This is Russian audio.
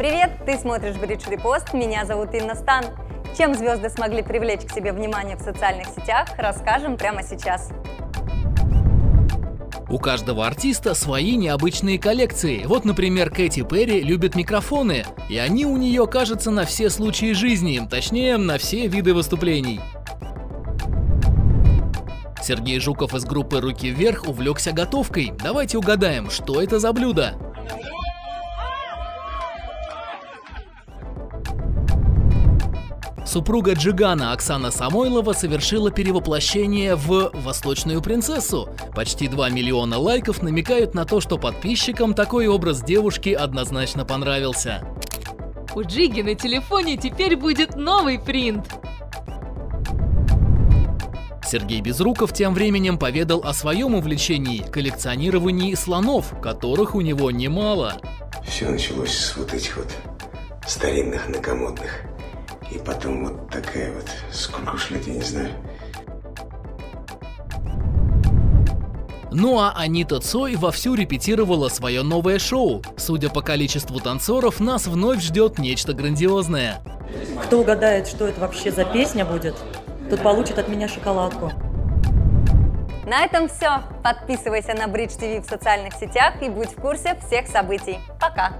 Ты смотришь Бридж Репост, меня зовут Инна Стан. Чем звезды смогли привлечь к себе внимание в социальных сетях, расскажем прямо сейчас. У каждого артиста свои необычные коллекции. Вот, например, Кэти Перри любит микрофоны, и они у нее, кажется, на все случаи жизни, точнее, на все виды выступлений. Сергей Жуков из группы «Руки вверх» увлекся готовкой. Давайте угадаем, что это за блюдо? Супруга Джигана Оксана Самойлова совершила перевоплощение в восточную принцессу. Почти 2 миллиона лайков намекают на то, что подписчикам такой образ девушки однозначно понравился. У Джиги на телефоне теперь будет новый принт. Сергей Безруков тем временем поведал о своем увлечении – коллекционировании слонов, которых у него немало. Все началось с вот этих вот старинных накомодных. И потом вот такая вот, сколько уж лет, я не знаю. Ну а Анита Цой вовсю репетировала свое новое шоу. Судя по количеству танцоров, нас вновь ждет нечто грандиозное. Кто угадает, что это вообще за песня будет, тот получит от меня шоколадку. На этом все. Подписывайся на Бридж ТВ в социальных сетях и будь в курсе всех событий. Пока!